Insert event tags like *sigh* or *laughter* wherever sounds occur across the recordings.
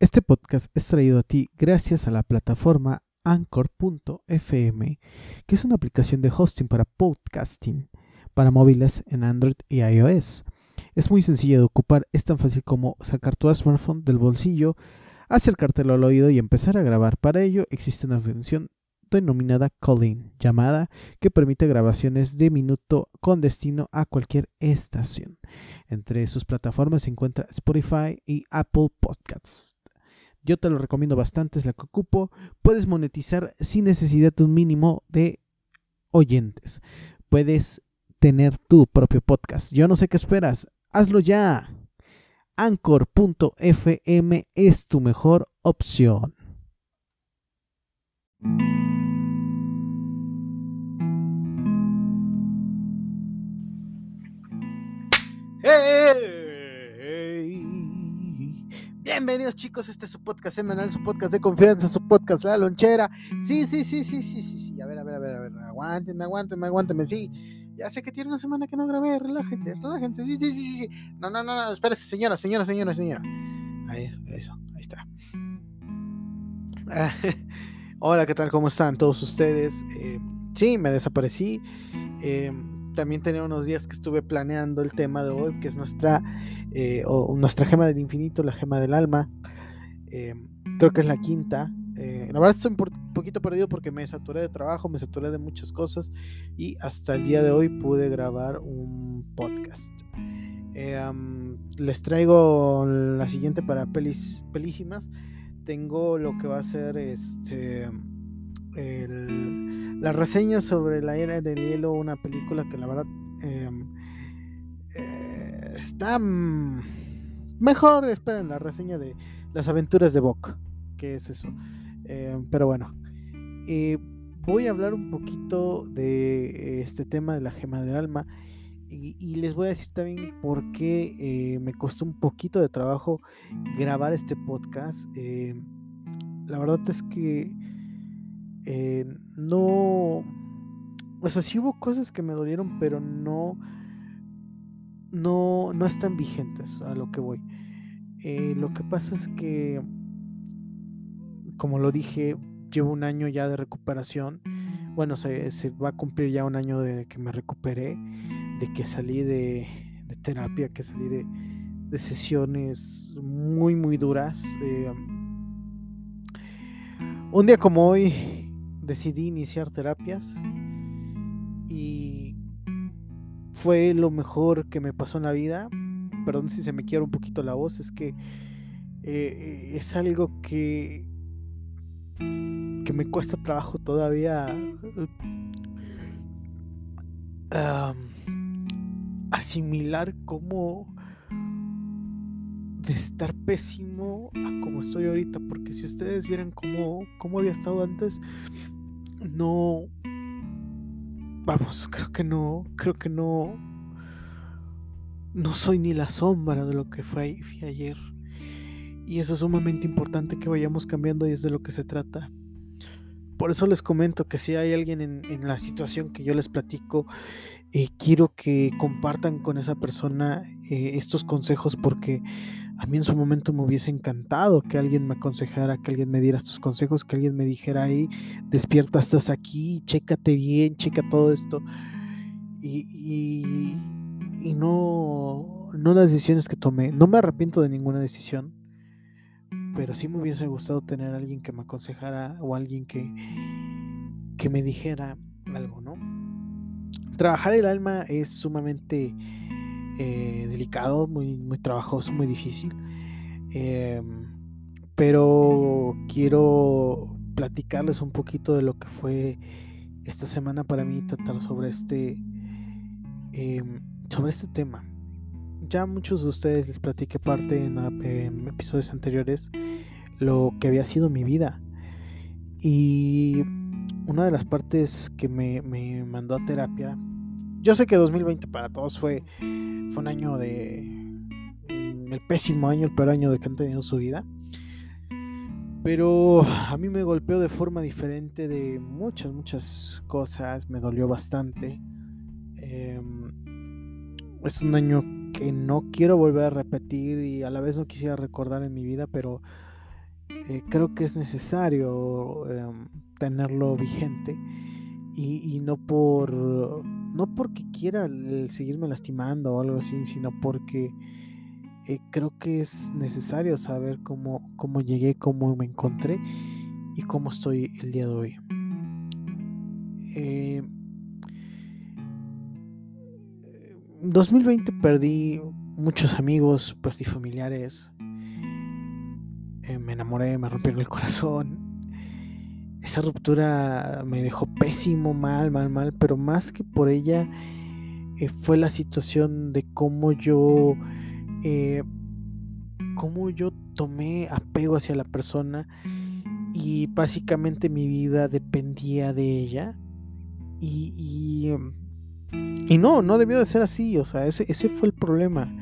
Este podcast es traído a ti gracias a la plataforma Anchor.fm, que es una aplicación de hosting para podcasting para móviles en Android y iOS. Es muy sencillo de ocupar, es tan fácil como sacar tu smartphone del bolsillo, acercártelo al oído y empezar a grabar. Para ello existe una función denominada Calling, llamada que permite grabaciones de minuto con destino a cualquier estación. Entre sus plataformas se encuentra Spotify y Apple Podcasts. Yo te lo recomiendo bastante, es la que ocupo. Puedes monetizar sin necesidad de un mínimo de oyentes. Puedes tener tu propio podcast. Yo no sé qué esperas. Hazlo ya. Anchor.fm es tu mejor opción. Bienvenidos chicos, este es su podcast semanal, su podcast de confianza, su podcast La Lonchera. Sí, sí, sí, sí, sí, sí, sí. A ver, a ver, a ver, a ver. Aguántenme, aguántenme, aguántenme, sí. Ya sé que tiene una semana que no grabé, relájense, relájense. Sí, sí, sí, sí. No, no, no, no, espérese, señora, señora, señora, señora. Ahí, eso, eso, ahí está. *laughs* hola, ¿qué tal? ¿Cómo están todos ustedes? Eh, sí, me desaparecí. Eh, también tenía unos días que estuve planeando el tema de hoy, que es nuestra, eh, o nuestra gema del infinito, la gema del alma. Eh, creo que es la quinta. Eh, la verdad estoy un poquito perdido porque me saturé de trabajo, me saturé de muchas cosas y hasta el día de hoy pude grabar un podcast. les traigo la siguiente para pelis, pelísimas. Tengo lo que va a ser este el, la reseña sobre la era del hielo, una película que la verdad em, eh, está mejor. Esperen la reseña de las aventuras de Bok, que es eso. Em, pero bueno, voy a hablar un poquito de este tema de la gema del alma. Y, les voy a decir también por qué eh, me costó un poquito de trabajo grabar este podcast. La verdad es que eh, no. O sea, sí hubo cosas que me dolieron, pero no. No, no están vigentes a lo que voy. Eh, lo que pasa es que, como lo dije, llevo un año ya de recuperación. Bueno, se, va a cumplir ya un año de que me recuperé, de que salí de, terapia, que salí de, de, sesiones muy, muy duras. Eh, un día como hoy, decidí iniciar terapias y fue lo mejor que me pasó en la vida. Perdón si se me quiebra un poquito la voz, es que eh, es algo que, que me cuesta trabajo todavía asimilar cómo de estar pésimo a como estoy ahorita, porque si ustedes vieran cómo, cómo había estado antes, no... Vamos, creo que no, creo que no... No soy ni la sombra de lo que fue, ayer. Y eso es sumamente importante que vayamos cambiando y es de lo que se trata. Por eso les comento que si hay alguien en, la situación que yo les platico, eh, quiero que compartan con esa persona eh, estos consejos porque a mí en su momento me hubiese encantado que alguien me aconsejara, que alguien me diera estos consejos, que alguien me dijera ahí, despierta, estás aquí, chécate bien, checa todo esto. Y, y, no, no las decisiones que tomé. No me arrepiento de ninguna decisión, pero sí me hubiese gustado tener a alguien que me aconsejara o alguien que, que me dijera algo, ¿no? Trabajar el alma es sumamente eh, delicado, muy, muy trabajoso, muy difícil. Em, pero quiero platicarles un poquito de lo que fue esta semana para mí tratar sobre este em, sobre este tema. Ya muchos de ustedes les platiqué parte en, episodios anteriores lo que había sido mi vida. Y una de las partes que me, me mandó a terapia yo sé que 2020 para todos fue, fue un año de. Mm, el pésimo año, el peor año de que han tenido su vida. Pero a mí me golpeó de forma diferente de muchas, muchas cosas. Me dolió bastante. Em, es un año que no quiero volver a repetir y a la vez no quisiera recordar en mi vida, pero eh, creo que es necesario em, tenerlo vigente y, no por no porque quiera seguirme lastimando o algo así, sino porque eh, creo que es necesario saber cómo, cómo llegué, cómo me encontré y cómo estoy el día de hoy. 2020 perdí muchos amigos, perdí familiares, eh, me enamoré, me rompieron el corazón. Esa ruptura me dejó pésimo, mal, mal, mal, pero más que por ella eh, fue la situación de cómo yo, eh, cómo yo tomé apego hacia la persona y básicamente mi vida dependía de ella y, y y no, no debió de ser así, o sea, ese, ese fue el problema.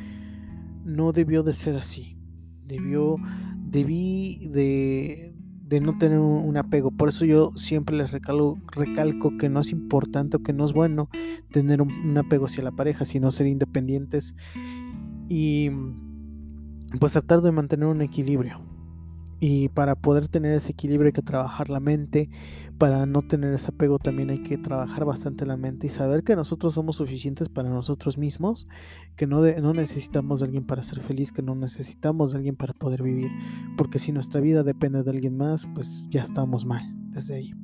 No debió de ser así. Debió, debí de, de no tener un, apego. Por eso yo siempre les recalco, recalco que no es importante o que no es bueno tener un, apego hacia la pareja, sino ser independientes y pues tratar de mantener un equilibrio. Y para poder tener ese equilibrio hay que trabajar la mente. Para no tener ese apego también hay que trabajar bastante la mente y saber que nosotros somos suficientes para nosotros mismos, que no, no necesitamos de alguien para ser feliz, que no necesitamos de alguien para poder vivir. Porque si nuestra vida depende de alguien más, pues ya estamos mal desde ahí.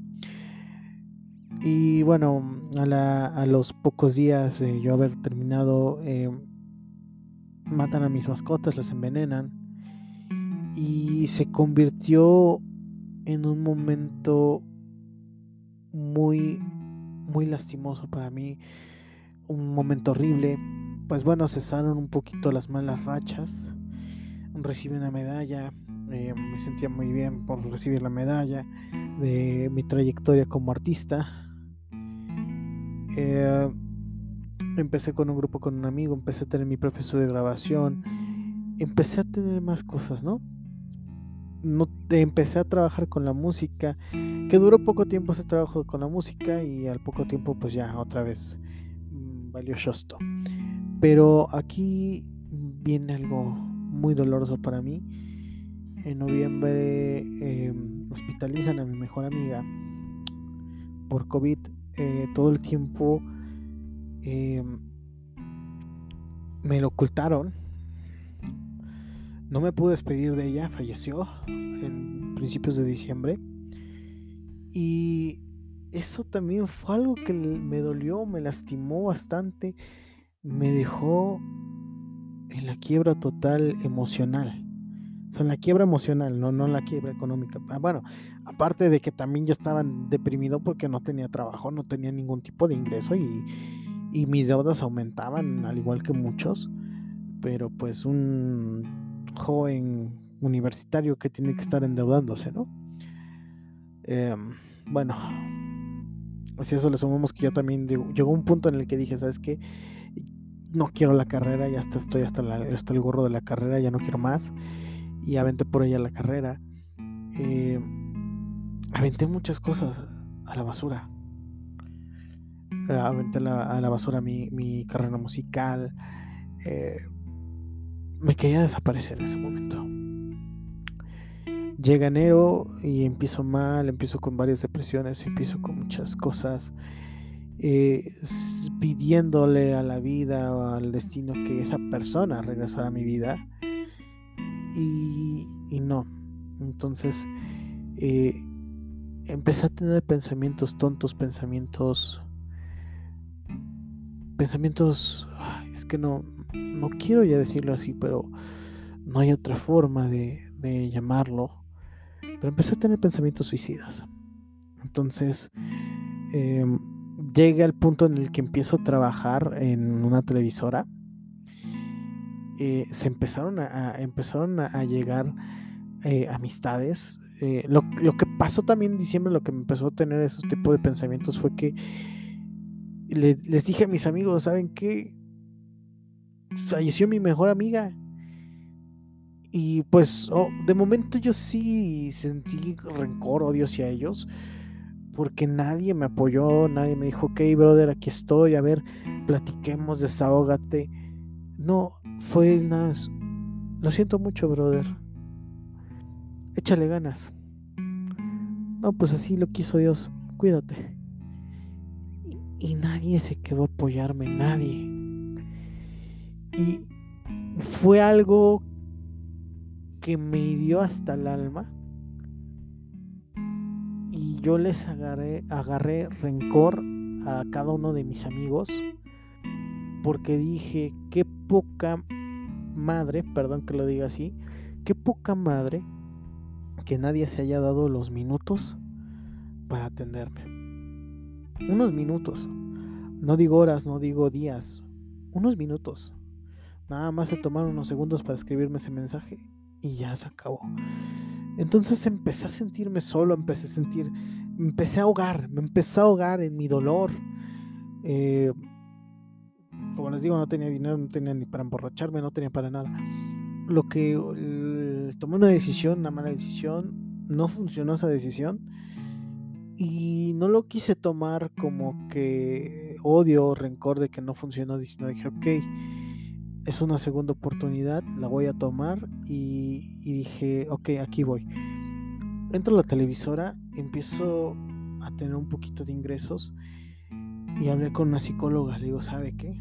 Y bueno, a, los pocos días de yo haber terminado, eh, matan a mis mascotas, las envenenan y se convirtió en un momento muy muy lastimoso para mí un momento horrible. Pues bueno cesaron un poquito las malas rachas recibí una medalla eh, me sentía muy bien por recibir la medalla de mi trayectoria como artista. Eh, empecé con un grupo con un amigo empecé a tener mi propio estudio de grabación empecé a tener más cosas no no empecé a trabajar con la música, que duró poco tiempo ese trabajo con la música y al poco tiempo pues ya otra vez mm, valió shosto. Pero aquí viene algo muy doloroso para mí. En noviembre em, hospitalizan a mi mejor amiga por COVID eh, todo el tiempo. Em, me lo ocultaron no me pude despedir de ella, falleció en principios de diciembre. Y eso también fue algo que me dolió, me lastimó bastante, me dejó en la quiebra total emocional. O sea, en la quiebra emocional, no, no en la quiebra económica. Ah, bueno, aparte de que también yo estaba deprimido porque no tenía trabajo, no tenía ningún tipo de ingreso y, y mis deudas aumentaban, al igual que muchos. Pero pues un joven universitario que tiene que estar endeudándose, ¿no? Em, bueno, si eso le sumamos que yo también llegó un punto en el que dije, ¿sabes qué? No quiero la carrera, ya está, estoy hasta, el gorro de la carrera, ya no quiero más. Y aventé por ella la carrera. Em, aventé muchas cosas a la basura. Aventé a la basura mi, mi carrera musical. Eh, me quería desaparecer en ese momento. Llega enero y empiezo mal, empiezo con varias depresiones, empiezo con muchas cosas, eh, pidiéndole a la vida o al destino que esa persona regresara a mi vida y, no. Entonces eh, empecé a tener pensamientos tontos, pensamientos, pensamientos, es que no, no quiero ya decirlo así, pero no hay otra forma de, llamarlo. Pero empecé a tener pensamientos suicidas. Entonces, em, llega el punto en el que empiezo a trabajar en una televisora. Eh, se empezaron a, empezaron a, llegar eh, amistades. Eh, lo, que pasó también en diciembre, lo que me empezó a tener esos tipos de pensamientos fue que les dije a mis amigos, ¿saben qué? Falleció mi mejor amiga. Y pues oh, de momento yo sí sentí rencor, odio hacia ellos, porque nadie me apoyó, nadie me dijo, ok, brother, aquí estoy, a ver, platiquemos, desahógate. No, fue nada, lo siento mucho, brother. échale ganas. No, pues así lo quiso Dios, cuídate. Y, nadie se quedó a apoyarme, nadie. Y fue algo que me hirió hasta el alma. Y yo les agarré, agarré rencor a cada uno de mis amigos. Porque dije, qué poca madre, perdón que lo diga así, qué poca madre que nadie se haya dado los minutos para atenderme. Unos minutos. No digo horas, no digo días. Unos minutos. Nada más se tomaron unos segundos para escribirme ese mensaje y ya se acabó. Entonces empecé a sentirme solo, empecé a sentir, empecé a ahogar, me empecé a ahogar en mi dolor. Eh, como les digo, no tenía dinero, no tenía ni para emborracharme, no tenía para nada. Lo que tomé una decisión, una mala decisión, no funcionó esa decisión y no lo quise tomar como que odio o rencor de que no funcionó, sino dije, ok, es una segunda oportunidad, la voy a tomar y, dije, ok, aquí voy. Entro a la televisora, empiezo a tener un poquito de ingresos y hablé con una psicóloga, le digo, ¿sabe qué?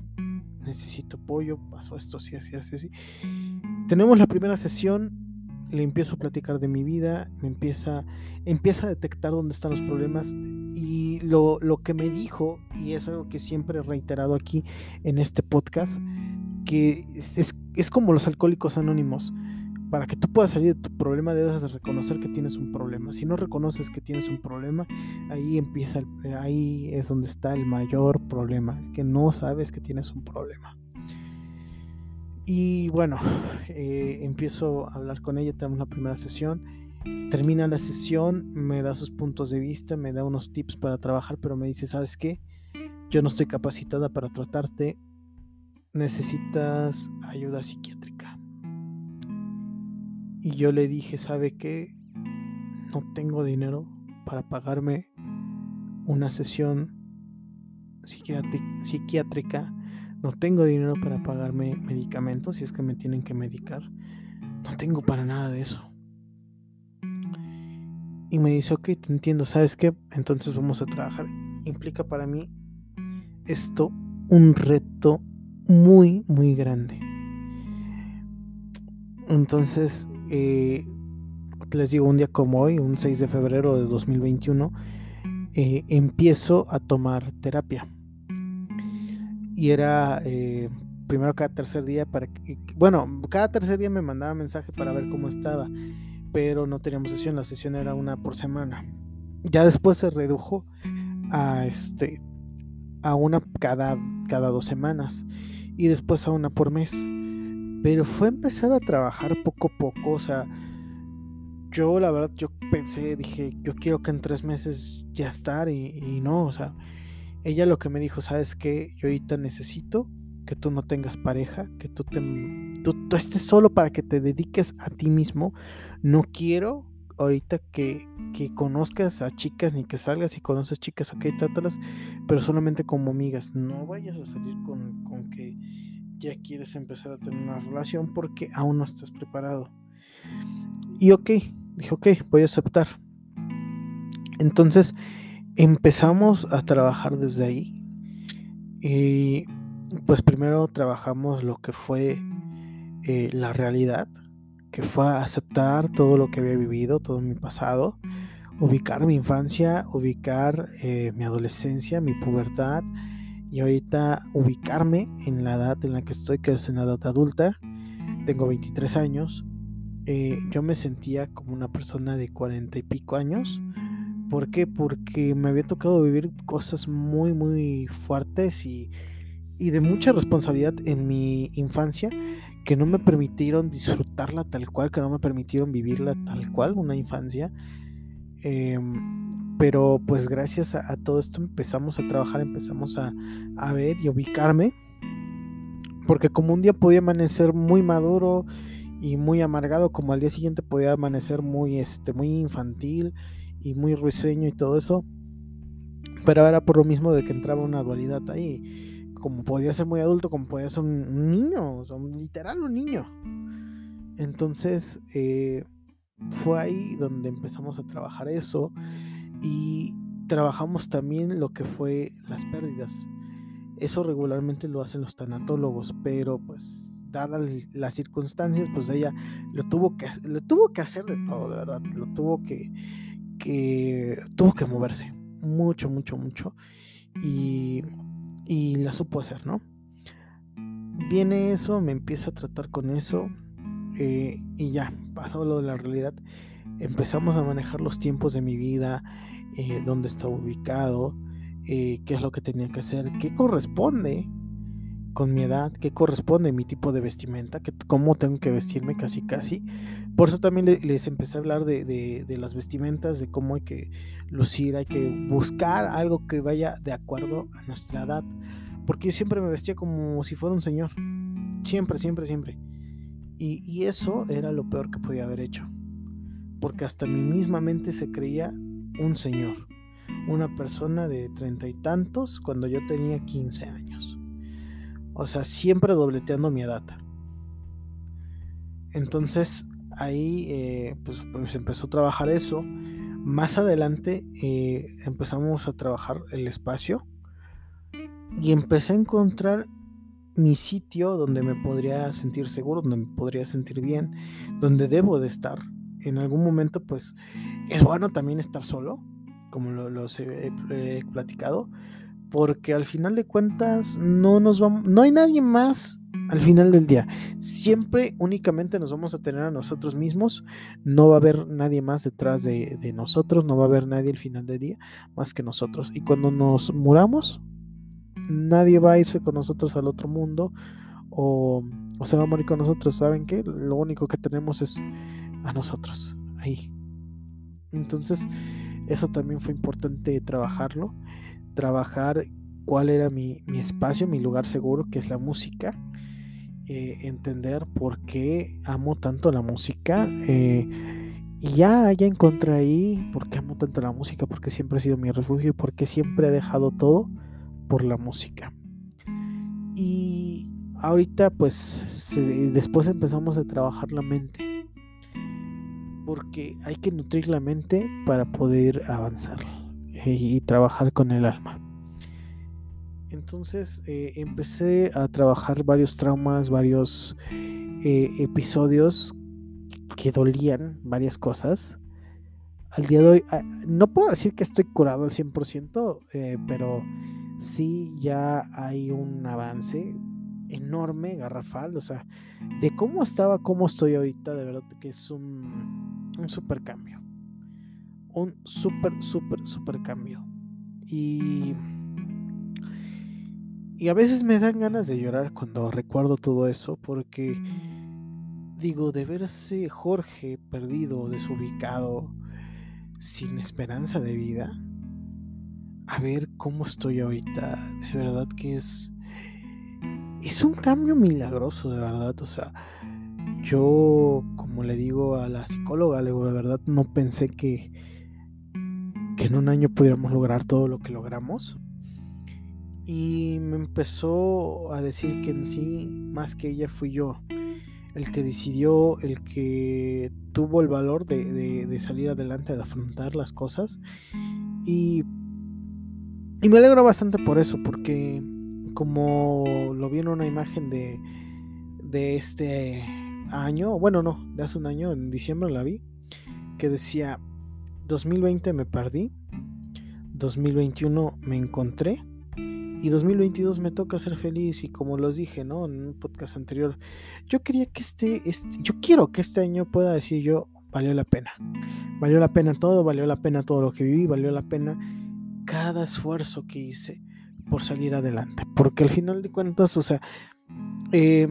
Necesito apoyo, pasó esto, así, así, así, así. Tenemos la primera sesión, le empiezo a platicar de mi vida, me empieza, empieza a detectar dónde están los problemas y lo, lo que me dijo, y es algo que siempre he reiterado aquí en este podcast, que es, es, como los alcohólicos anónimos. Para que tú puedas salir de tu problema debes de reconocer que tienes un problema. Si no reconoces que tienes un problema, ahí empieza, ahí es donde está el mayor problema, el que no sabes que tienes un problema. Y bueno, eh, empiezo a hablar con ella, tenemos la primera sesión. Termina la sesión, me da sus puntos de vista, me da unos tips para trabajar, pero me dice, ¿sabes qué? Yo no estoy capacitada para tratarte, necesitas ayuda psiquiátrica. Y yo le dije, ¿sabe qué? No tengo dinero para pagarme una sesión psiquiátrica no tengo dinero para pagarme medicamentos si es que me tienen que medicar. No tengo para nada de eso. Y me dice, ok, te entiendo, ¿sabes qué? Entonces vamos a trabajar. Implica para mí esto un reto muy, muy grande. Entonces, eh, les digo, un día como hoy, un 6 de febrero de 2021, eh, empiezo a tomar terapia y era eh, primero cada tercer día para que, bueno, cada tercer día me mandaba mensaje para ver cómo estaba, pero no teníamos sesión, la sesión era una por semana. Ya después se redujo a este a una cada, cada dos semanas y después a una por mes. Pero fue empezar a trabajar poco a poco, o sea, yo la verdad yo pensé, dije, yo quiero que en tres meses ya estar y, no, o sea, ella lo que me dijo, ¿sabes qué? Yo ahorita necesito que tú no tengas pareja, que tú, te, tú, estés solo para que te dediques a ti mismo. No quiero ahorita que, que, conozcas a chicas ni que salgas y conoces chicas, ok, trátalas, pero solamente como amigas. No vayas a salir con, con que ya quieres empezar a tener una relación porque aún no estás preparado. Y ok, dije, ok, voy a aceptar. Entonces, empezamos a trabajar desde ahí. Y pues primero trabajamos lo que fue eh, la realidad, que fue aceptar todo lo que había vivido, todo mi pasado, ubicar mi infancia, ubicar eh, mi adolescencia, mi pubertad y ahorita ubicarme en la edad en la que estoy, que es en la edad adulta. Tengo 23 años. Eh, yo me sentía como una persona de 40 y pico años ¿Por qué? Porque me había tocado vivir cosas muy, muy fuertes y, de mucha responsabilidad en mi infancia que no me permitieron disfrutarla tal cual, que no me permitieron vivirla tal cual, una infancia. Em, pero pues gracias a, todo esto empezamos a trabajar, empezamos a, a, ver y ubicarme. Porque como un día podía amanecer muy maduro y muy amargado, como al día siguiente podía amanecer muy, este, muy infantil y muy risueño y todo eso. Pero era por lo mismo de que entraba una dualidad ahí. Como podía ser muy adulto, como podía ser un niño, o sea, literal un niño. Entonces, eh, fue ahí donde empezamos a trabajar eso y trabajamos también lo que fue las pérdidas. Eso regularmente lo hacen los tanatólogos, pero pues dadas las circunstancias, pues ella lo tuvo que, lo tuvo que hacer de todo, de verdad. Lo tuvo que, que, tuvo que moverse mucho, mucho, mucho. Y, y la supo hacer, ¿no? Viene eso, me empieza a tratar con eso. Eh, y ya, pasó lo de la realidad. Empezamos a manejar los tiempos de mi vida, eh, dónde estaba ubicado, eh, qué es lo que tenía que hacer, qué corresponde con mi edad, qué corresponde mi tipo de vestimenta, que, cómo tengo que vestirme casi casi. Por eso también les empecé a hablar de, de, las vestimentas, de cómo hay que lucir, hay que buscar algo que vaya de acuerdo a nuestra edad. Porque yo siempre me vestía como si fuera un señor. Siempre, siempre, siempre. Y, y eso era lo peor que podía haber hecho. Porque hasta mi misma mente se creía un señor. Una persona de treinta y tantos cuando yo tenía 15 años. O sea, siempre dobleteando mi edad. Entonces ahí eh, pues, pues, empezó a trabajar eso. Más adelante eh, empezamos a trabajar el espacio y empecé a encontrar mi sitio donde me podría sentir seguro, donde me podría sentir bien, donde debo de estar. En algún momento pues es bueno también estar solo, como lo, he platicado, porque al final de cuentas no nos vamos, no hay nadie más al final del día. Siempre únicamente nos vamos a tener a nosotros mismos, no va a haber nadie más detrás de, nosotros, no va a haber nadie al final del día más que nosotros. Y cuando nos muramos, nadie va a irse con nosotros al otro mundo o, se va a morir con nosotros. ¿Saben qué? Lo único que tenemos es a nosotros, ahí. Entonces, eso también fue importante trabajarlo trabajar cuál era mi, espacio, mi lugar seguro, que es la música. Eh, entender por qué amo tanto la música. Eh, y ya, ya encontré ahí por qué amo tanto la música, porque siempre ha sido mi refugio y porque siempre he dejado todo por la música. Y ahorita pues después empezamos a trabajar la mente. Porque hay que nutrir la mente para poder avanzar y trabajar con el alma. Entonces eh, empecé a trabajar varios traumas, varios eh, episodios que dolían, varias cosas. Al día de hoy, ah, no puedo decir que estoy curado al 100%, eh, pero sí ya hay un avance enorme, garrafal, o sea, de cómo estaba, cómo estoy ahorita, de verdad que es un, un super cambio un súper, súper, súper cambio. Y, y a veces me dan ganas de llorar cuando recuerdo todo eso, porque digo, de verse Jorge perdido, desubicado, sin esperanza de vida, a ver cómo estoy ahorita, de verdad que es... Es un cambio milagroso, de verdad. O sea, yo, como le digo a la psicóloga, le digo, de verdad no pensé que que en un año pudiéramos lograr todo lo que logramos. Y me empezó a decir que en sí, más que ella, fui yo el que decidió, el que tuvo el valor de, salir adelante, de afrontar las cosas. Y, y me alegro bastante por eso, porque como lo vi en una imagen de, de este año, bueno, no, de hace un año, en diciembre la vi, que decía, 2020 me perdí, 2021 me encontré y 2022 me toca ser feliz y como los dije, ¿no? En un podcast anterior, yo quería que este, este, yo quiero que este año pueda decir yo, valió la pena. Valió la pena todo, valió la pena todo lo que viví, valió la pena cada esfuerzo que hice por salir adelante. Porque al final de cuentas, o sea, eh,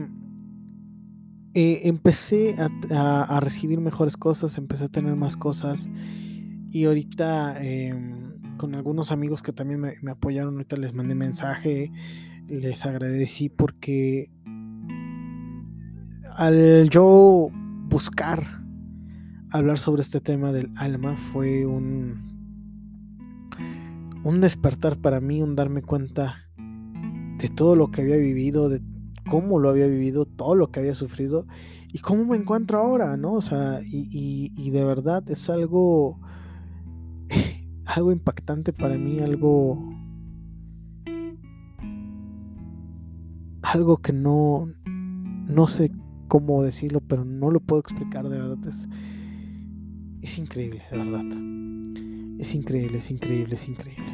eh, empecé a recibir mejores cosas, empecé a tener más cosas y ahorita em, con algunos amigos que también me, apoyaron, ahorita les mandé mensaje, les agradecí porque al yo buscar hablar sobre este tema del alma fue un, un despertar para mí, un darme cuenta de todo lo que había vivido, de cómo lo había vivido, todo lo que había sufrido y cómo me encuentro ahora, ¿no? O sea, y, y de verdad es algo, algo impactante para mí, algo, algo que no, no sé cómo decirlo, pero no lo puedo explicar, de verdad. Es, es increíble, de verdad. Es increíble, es increíble, es increíble.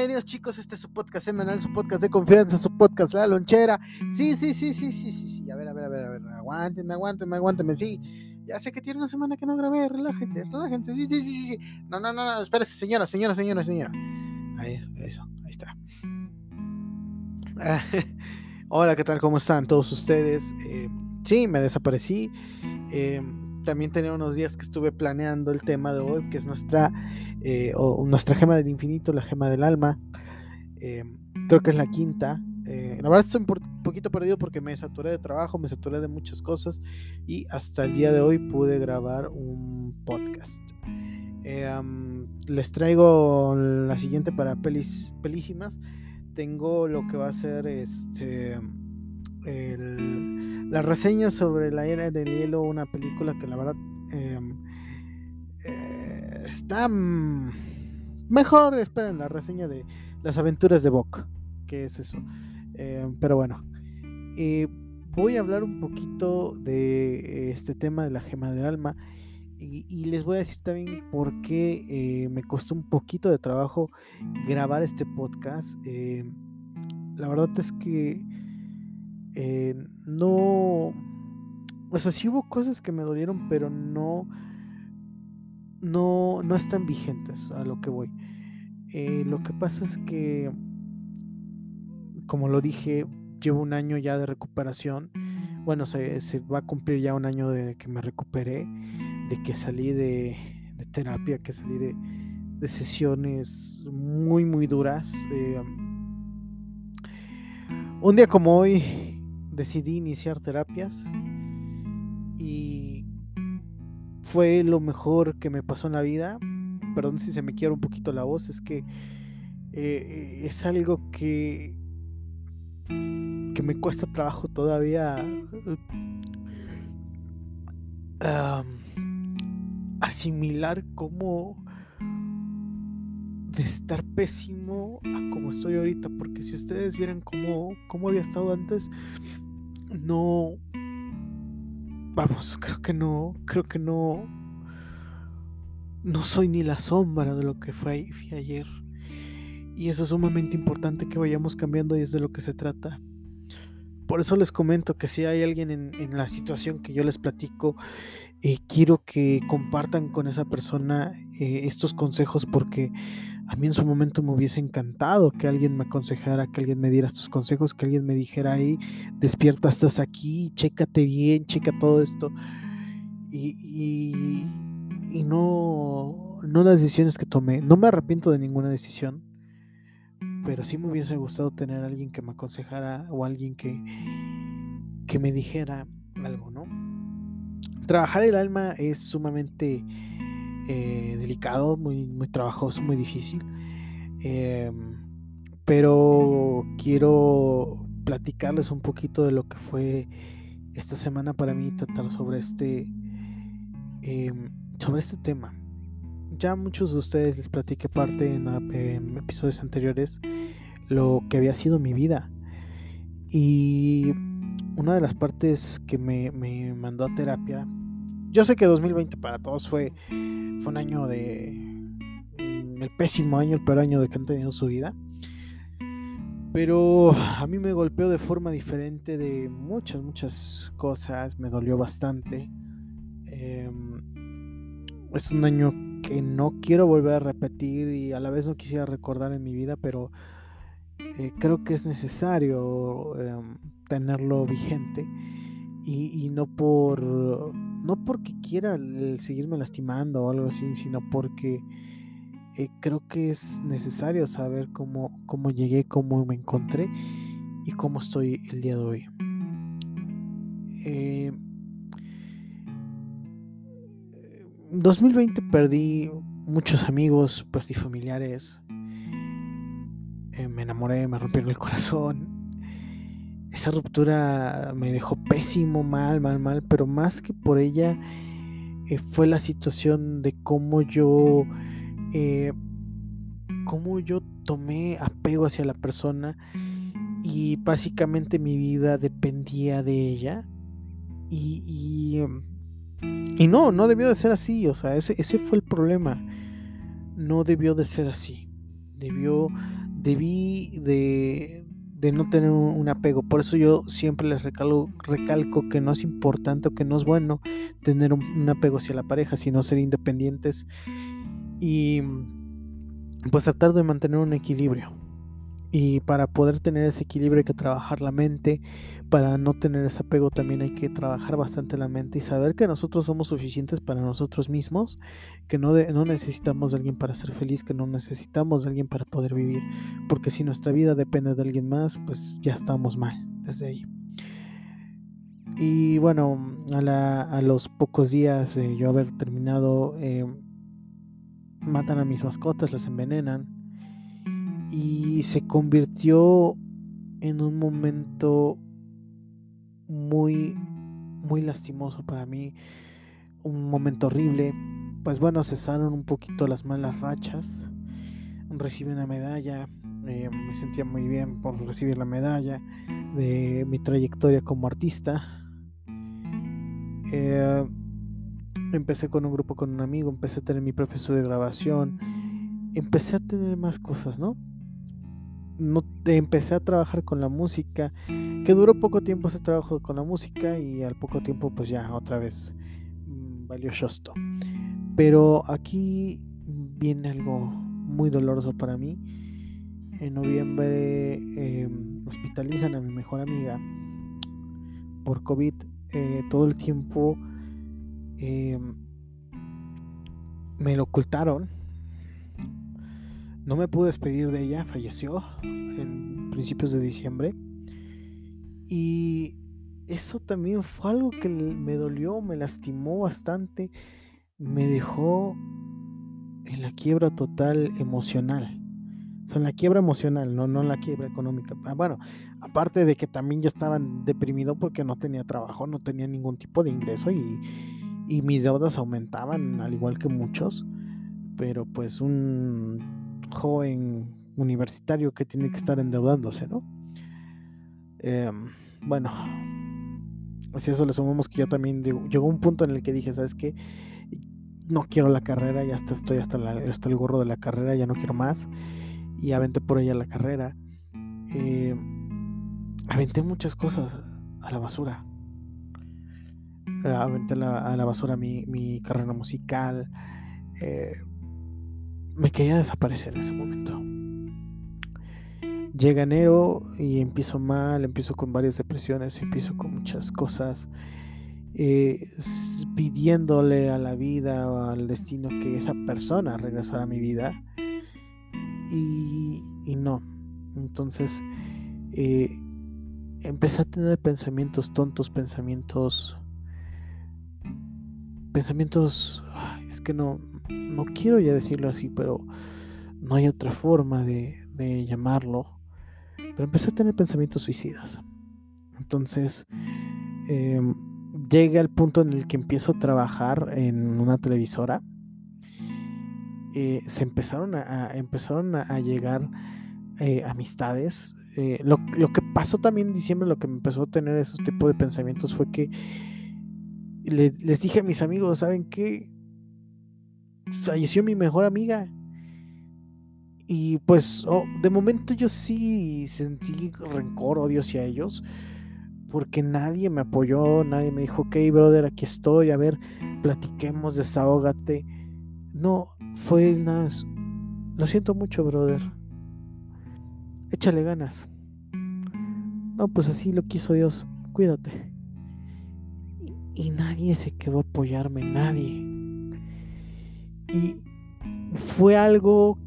Bienvenidos chicos, este es su podcast semanal, su podcast de confianza, su podcast La Lonchera. Sí, sí, sí, sí, sí, sí, sí. A ver, a ver, a ver, a ver. Aguántenme, aguántenme, aguántenme, sí. Ya sé que tiene una semana que no grabé, relájense, relájense. Sí, sí, sí, sí. No, no, no, no, espérese, señora, señora, señora, señora. Ahí, eso, eso, ahí está. *laughs* hola, ¿qué tal? ¿Cómo están todos ustedes? Eh, sí, me desaparecí. Eh, también tenía unos días que estuve planeando el tema de hoy, que es nuestra, eh, o nuestra gema del infinito, la gema del alma. Eh, creo que es la quinta. Eh, la verdad estoy un poquito perdido porque me saturé de trabajo, me saturé de muchas cosas y hasta el día de hoy pude grabar un podcast. les traigo la siguiente para pelis, pelísimas. Tengo lo que va a ser este la reseña sobre la era del hielo, una película que la verdad em, eh, está mejor, esperen, la reseña de las aventuras de Bok, que es eso. Em, pero bueno, voy a hablar un poquito de este tema de la gema del alma. Y, les voy a decir también por qué eh, me costó un poquito de trabajo grabar este podcast. La verdad es que eh, no. O sea, sí hubo cosas que me dolieron, pero no. No, no están vigentes a lo que voy. Eh, lo que pasa es que, como lo dije, llevo un año ya de recuperación. Bueno, se, va a cumplir ya un año de que me recuperé, de que salí de, terapia, que salí de, de, sesiones muy, muy duras. Eh, un día como hoy, decidí iniciar terapias y fue lo mejor que me pasó en la vida. Perdón si se me quiebra un poquito la voz, es que eh, es algo que, que me cuesta trabajo todavía asimilar cómo de estar pésimo a como estoy ahorita, porque si ustedes vieran cómo, cómo había estado antes, no, vamos, creo que no, creo que no, no soy ni la sombra de lo que fue, ayer. Y eso es sumamente importante que vayamos cambiando y es de lo que se trata. Por eso les comento que si hay alguien en, la situación que yo les platico, eh, quiero que compartan con esa persona eh, estos consejos porque a mí en su momento me hubiese encantado que alguien me aconsejara, que alguien me diera estos consejos, que alguien me dijera ahí, despierta, estás aquí, chécate bien, checa todo esto. Y, y, no, no las decisiones que tomé. No me arrepiento de ninguna decisión, pero sí me hubiese gustado tener alguien que me aconsejara o alguien que, que me dijera algo, ¿no? Trabajar el alma es sumamente eh, delicado, muy, trabajoso, muy difícil. Em, pero quiero platicarles un poquito de lo que fue esta semana para mí tratar sobre este em, sobre este tema. Ya muchos de ustedes les platiqué parte en, episodios anteriores lo que había sido mi vida. Y una de las partes que me, me mandó a terapia yo sé que 2020 para todos fue, fue un año de. Mm, el pésimo año, el peor año de que han tenido su vida. Pero a mí me golpeó de forma diferente de muchas, muchas cosas. Me dolió bastante. Em, es un año que no quiero volver a repetir y a la vez no quisiera recordar en mi vida, pero eh, creo que es necesario em, tenerlo vigente y, no por no porque quiera seguirme lastimando o algo así, sino porque eh, creo que es necesario saber cómo, cómo llegué, cómo me encontré y cómo estoy el día de hoy. Eh, 2020 perdí muchos amigos, perdí familiares, eh, me enamoré, me rompieron el corazón. Esa ruptura me dejó pésimo, mal, mal, mal, pero más que por ella eh, fue la situación de cómo yo, eh, cómo yo tomé apego hacia la persona y básicamente mi vida dependía de ella y, y y no, no debió de ser así, o sea, ese, ese fue el problema. No debió de ser así. Debió, debí de, de no tener un, apego. Por eso yo siempre les recalco, recalco que no es importante o que no es bueno tener un, apego hacia la pareja, sino ser independientes y pues tratar de mantener un equilibrio. Y para poder tener ese equilibrio hay que trabajar la mente. Para no tener ese apego también hay que trabajar bastante la mente y saber que nosotros somos suficientes para nosotros mismos, que no, no necesitamos de alguien para ser feliz, que no necesitamos de alguien para poder vivir. Porque si nuestra vida depende de alguien más, pues ya estamos mal desde ahí. Y bueno, a, los pocos días de yo haber terminado, eh, matan a mis mascotas, las envenenan y se convirtió en un momento muy muy lastimoso para mí un momento horrible. Pues bueno cesaron un poquito las malas rachas recibí una medalla eh, me sentía muy bien por recibir la medalla de mi trayectoria como artista. Eh, empecé con un grupo con un amigo empecé a tener mi propio estudio de grabación empecé a tener más cosas no no, empecé a trabajar con la música, que duró poco tiempo ese trabajo con la música y al poco tiempo pues ya otra vez mm, valió shosto. Pero aquí viene algo muy doloroso para mí. En noviembre em, hospitalizan a mi mejor amiga por COVID eh, todo el tiempo. Em, me lo ocultaron no me pude despedir de ella, falleció en principios de diciembre. Y eso también fue algo que me dolió, me lastimó bastante, me dejó en la quiebra total emocional. O sea, en la quiebra emocional, no, no la quiebra económica. Ah, bueno, aparte de que también yo estaba deprimido porque no tenía trabajo, no tenía ningún tipo de ingreso y, y mis deudas aumentaban, al igual que muchos. Pero pues un joven universitario que tiene que estar endeudándose, ¿no? Em, bueno, si eso le sumamos que yo también llegó un punto en el que dije, ¿sabes qué? No quiero la carrera, ya estoy hasta, hasta el gorro de la carrera, ya no quiero más. Y aventé por ella la carrera. Eh, aventé muchas cosas a la basura. aventé a la basura mi, mi carrera musical. Eh, me quería desaparecer en ese momento. Llega enero y empiezo mal, empiezo con varias depresiones, empiezo con muchas cosas, eh, pidiéndole a la vida o al destino que esa persona regresara a mi vida. Y, no. Entonces eh, empecé a tener pensamientos tontos, pensamientos... Pensamientos... Que no, no quiero ya decirlo así, pero no hay otra forma de, llamarlo. Pero empecé a tener pensamientos suicidas. Entonces, em, llega el punto en el que empiezo a trabajar en una televisora. Eh, se empezaron a, empezaron a, llegar eh, amistades. Eh, lo, que pasó también en diciembre, lo que me empezó a tener esos tipos de pensamientos fue que les dije a mis amigos, ¿saben qué? Falleció mi mejor amiga. Y pues oh, de momento yo sí sentí rencor, odio hacia ellos, porque nadie me apoyó, nadie me dijo, ok, brother, aquí estoy, a ver, platiquemos, desahógate. No, fue nada, lo siento mucho, brother. Échale ganas. No, pues así lo quiso Dios, cuídate. y nadie se quedó a apoyarme, nadie. Y fue algo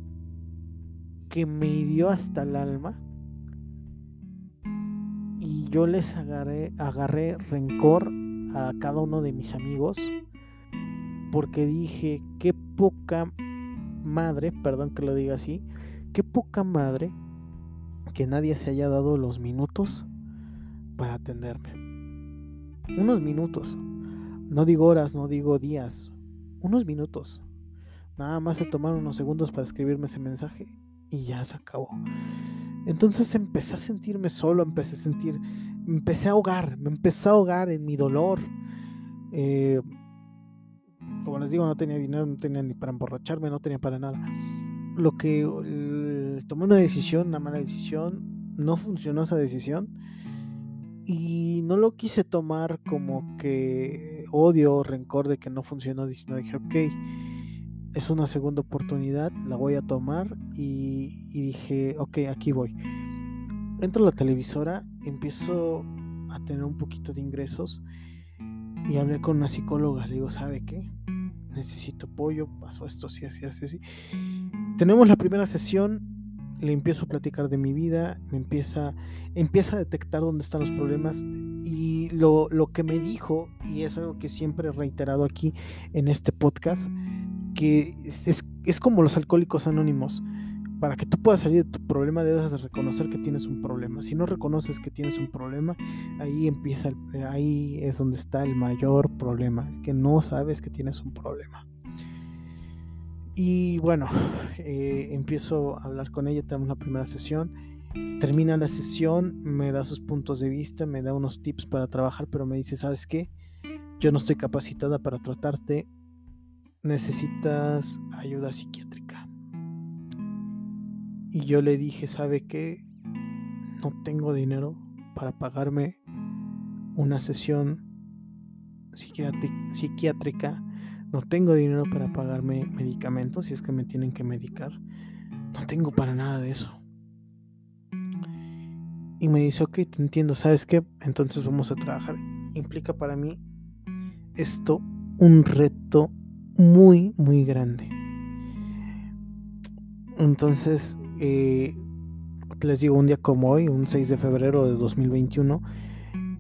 que me hirió hasta el alma. y yo les agarré, rencor a cada uno de mis amigos porque dije, qué poca madre, perdón que lo diga así, qué poca madre que nadie se haya dado los minutos para atenderme. Unos minutos. No digo horas, no digo días. Unos minutos. Nada más se tomaron unos segundos para escribirme ese mensaje y ya se acabó. Entonces empecé a sentirme solo, empecé a sentir, empecé a ahogar, me empecé a ahogar en mi dolor. Eh, como les digo, no tenía dinero, no tenía ni para emborracharme, no tenía para nada. Lo que tomé una decisión, una mala decisión, no funcionó esa decisión y no lo quise tomar como que odio o rencor de que no funcionó, sino dije, ok, es una segunda oportunidad, la voy a tomar y, y dije, ok, aquí voy. Entro a la televisora, empiezo a tener un poquito de ingresos y hablé con una psicóloga, le digo, ¿sabe qué? necesito apoyo, pasó esto, así, así, así, así. Tenemos la primera sesión, le empiezo a platicar de mi vida, me empieza, empieza a detectar dónde están los problemas y lo, lo que me dijo, y es algo que siempre he reiterado aquí en este podcast, que es, es como los alcohólicos anónimos para que tú puedas salir de tu problema debes de reconocer que tienes un problema. Si no reconoces que tienes un problema, ahí empieza, eh, ahí es donde está el mayor problema, que no sabes que tienes un problema. Y bueno, eh, empiezo a hablar con ella, tenemos la primera sesión. Termina la sesión, me da sus puntos de vista, me da unos tips para trabajar, pero me dice, ¿sabes qué? Yo no estoy capacitada para tratarte, necesitas ayuda psiquiátrica. Y yo le dije, ¿sabe qué? No tengo dinero para pagarme una sesión psiquiátrica. No tengo dinero para pagarme medicamentos si es que me tienen que medicar. No tengo para nada de eso. Y me dice, ok, te entiendo, ¿sabes qué? Entonces vamos a trabajar. Implica para mí esto un reto muy, muy grande. Entonces eh, les digo, un día como hoy, un 6 de febrero de 2021,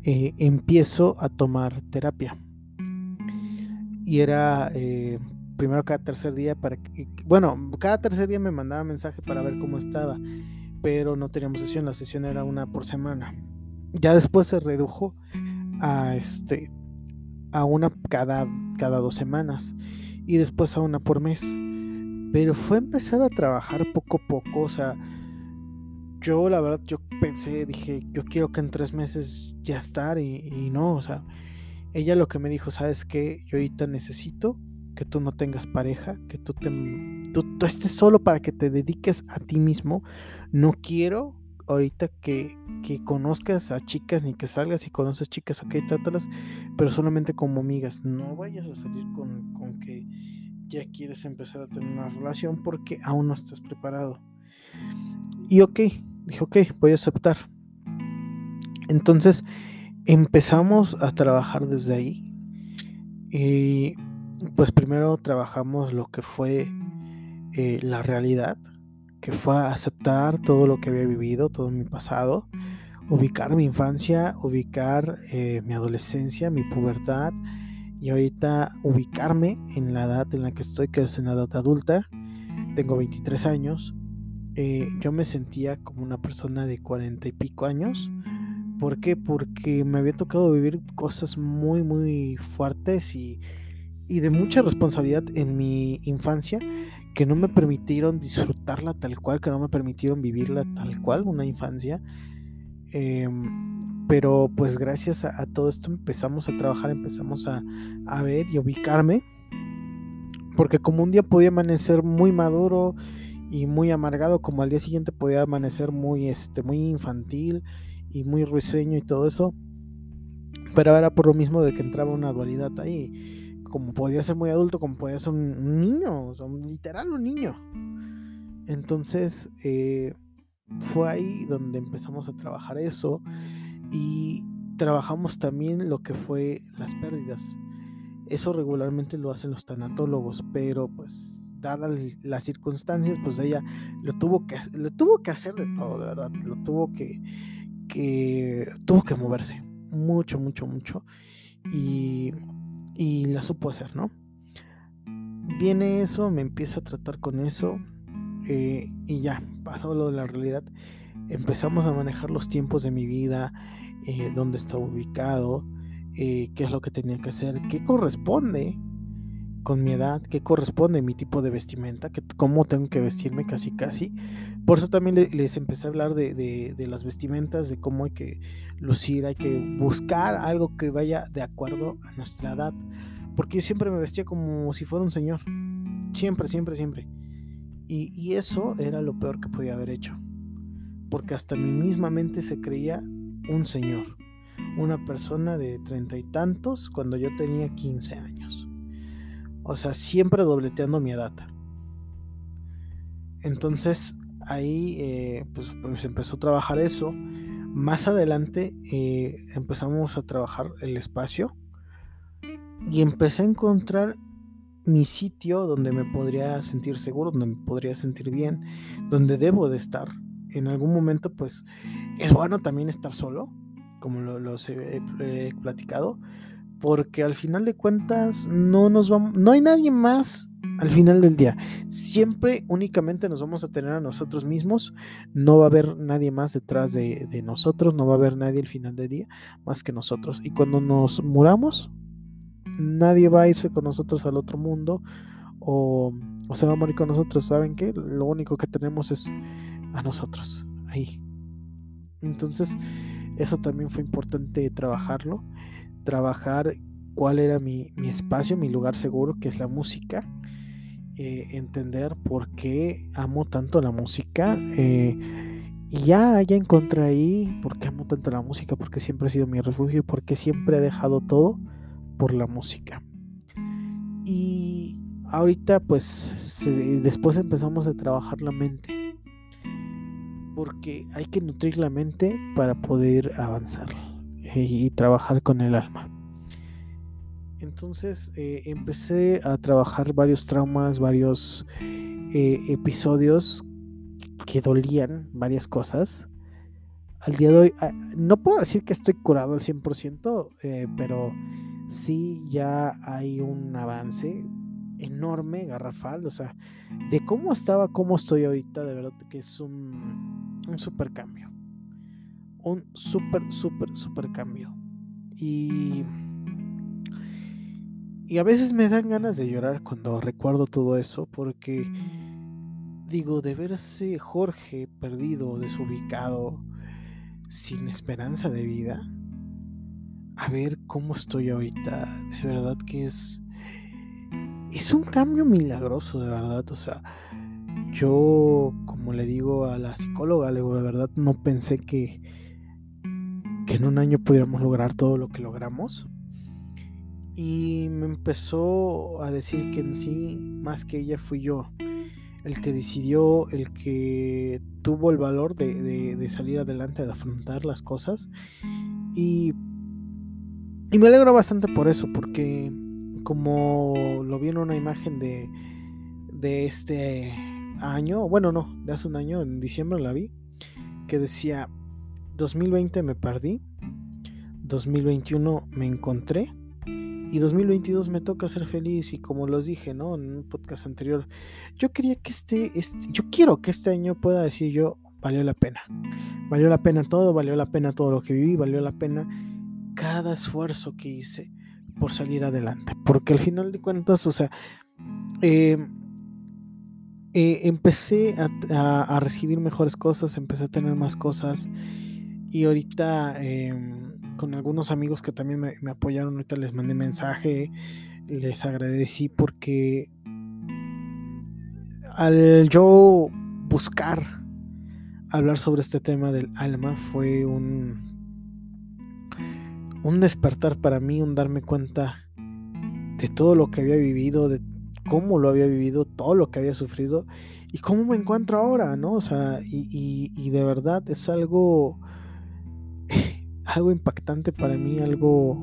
eh, empiezo a tomar terapia. Y era eh, primero cada tercer día para que, bueno, cada tercer día me mandaba mensaje para ver cómo estaba, pero no teníamos sesión, la sesión era una por semana. Ya después se redujo a este a una cada, cada dos semanas y después a una por mes. Pero fue empezar a trabajar poco a poco, o sea, yo la verdad, yo pensé, dije, yo quiero que en tres meses ya estar y, no, o sea, ella lo que me dijo, sabes que yo ahorita necesito que tú no tengas pareja, que tú, te, tú, estés solo para que te dediques a ti mismo. No quiero ahorita que, que, conozcas a chicas ni que salgas y conoces chicas, ok, trátalas, pero solamente como amigas. No vayas a salir con, con que ya quieres empezar a tener una relación porque aún no estás preparado. Y ok, dije, ok, voy a aceptar. Entonces empezamos a trabajar desde ahí. Y pues primero trabajamos lo que fue eh, la realidad, que fue aceptar todo lo que había vivido, todo mi pasado, ubicar mi infancia, ubicar eh, mi adolescencia, mi pubertad, y ahorita ubicarme en la edad en la que estoy, que es en la edad adulta, tengo 23 años, eh, yo me sentía como una persona de 40 y pico años. ¿Por qué? Porque me había tocado vivir cosas muy, muy fuertes y, y de mucha responsabilidad en mi infancia que no me permitieron disfrutarla tal cual, que no me permitieron vivirla tal cual, una infancia. Eh, pero pues gracias a, todo esto empezamos a trabajar, empezamos a, ver y ubicarme. Porque como un día podía amanecer muy maduro y muy amargado, como al día siguiente podía amanecer muy, este, muy infantil y muy risueño y todo eso. Pero era por lo mismo de que entraba una dualidad ahí. Como podía ser muy adulto, como podía ser un niño, o sea, literal un niño. Entonces eh, fue ahí donde empezamos a trabajar eso y trabajamos también lo que fue las pérdidas. Eso regularmente lo hacen los tanatólogos, pero pues dadas las circunstancias, pues ella lo tuvo que, lo tuvo que hacer de todo, de verdad. Lo tuvo que, que tuvo que moverse mucho, mucho, mucho. Y, y la supo hacer, ¿no? Viene eso, me empieza a tratar con eso. Eh, y ya, pasó lo de la realidad. Empezamos a manejar los tiempos de mi vida, eh, dónde estaba ubicado, eh, qué es lo que tenía que hacer, qué corresponde con mi edad, qué corresponde mi tipo de vestimenta, que, cómo tengo que vestirme casi casi. Por eso también les empecé a hablar de, de, las vestimentas, de cómo hay que lucir, hay que buscar algo que vaya de acuerdo a nuestra edad. Porque yo siempre me vestía como si fuera un señor. Siempre, siempre, siempre. Y, y eso era lo peor que podía haber hecho. Porque hasta mi misma mente se creía un señor. Una persona de treinta y tantos cuando yo tenía 15 años. O sea, siempre dobleteando mi edad. Entonces ahí eh, pues, pues, empezó a trabajar eso. Más adelante eh, empezamos a trabajar el espacio y empecé a encontrar mi sitio donde me podría sentir seguro, donde me podría sentir bien, donde debo de estar. En algún momento pues es bueno también estar solo, como lo, he platicado, porque al final de cuentas no nos vamos, no hay nadie más al final del día. Siempre únicamente nos vamos a tener a nosotros mismos, no va a haber nadie más detrás de, nosotros, no va a haber nadie al final del día más que nosotros. Y cuando nos muramos, nadie va a irse con nosotros al otro mundo o, o se va a morir con nosotros. ¿Saben qué? Lo único que tenemos es a nosotros, ahí. Entonces, eso también fue importante trabajarlo trabajar cuál era mi, espacio, mi lugar seguro, que es la música. Eh, entender por qué amo tanto la música. Eh, y ya, ya encontré ahí por qué amo tanto la música, porque siempre ha sido mi refugio y porque siempre he dejado todo por la música. Y ahorita pues después empezamos a trabajar la mente. Porque hay que nutrir la mente para poder avanzar y trabajar con el alma. Entonces eh, empecé a trabajar varios traumas, varios eh, episodios que dolían, varias cosas. Al día de hoy, ah, no puedo decir que estoy curado al 100%, eh, pero sí ya hay un avance enorme, garrafal, o sea, de cómo estaba, cómo estoy ahorita, de verdad que es un, un super cambio un súper, súper, súper cambio. Y, y a veces me dan ganas de llorar cuando recuerdo todo eso, porque digo, de verse Jorge perdido, desubicado, sin esperanza de vida, a ver cómo estoy ahorita, de verdad que es... Es un cambio milagroso, de verdad. O sea, yo, como le digo a la psicóloga, le digo, de verdad no pensé que, que en un año pudiéramos lograr todo lo que logramos. Y me empezó a decir que en sí, más que ella, fui yo el que decidió, el que tuvo el valor de, salir adelante, de afrontar las cosas. Y, y me alegro bastante por eso, porque como lo vi en una imagen de, de este año, bueno, no, de hace un año, en diciembre la vi, que decía, 2020 me perdí, 2021 me encontré y 2022 me toca ser feliz y como los dije, ¿no? En un podcast anterior, yo quería que este, este, yo quiero que este año pueda decir yo, valió la pena. Valió la pena todo, valió la pena todo lo que viví, valió la pena cada esfuerzo que hice por salir adelante. Porque al final de cuentas, o sea, eh, eh, empecé a, recibir mejores cosas, empecé a tener más cosas y ahorita em, con algunos amigos que también me, apoyaron, ahorita les mandé mensaje, les agradecí porque al yo buscar hablar sobre este tema del alma fue un, un despertar para mí, un darme cuenta de todo lo que había vivido, de cómo lo había vivido, todo lo que había sufrido y cómo me encuentro ahora, ¿no? O sea, y, y de verdad es algo algo impactante para mí, algo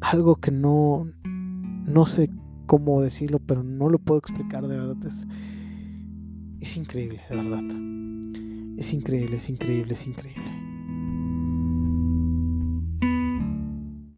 algo que no no sé cómo decirlo, pero no lo puedo explicar de verdad es es increíble, de verdad. Es increíble, es increíble, es increíble.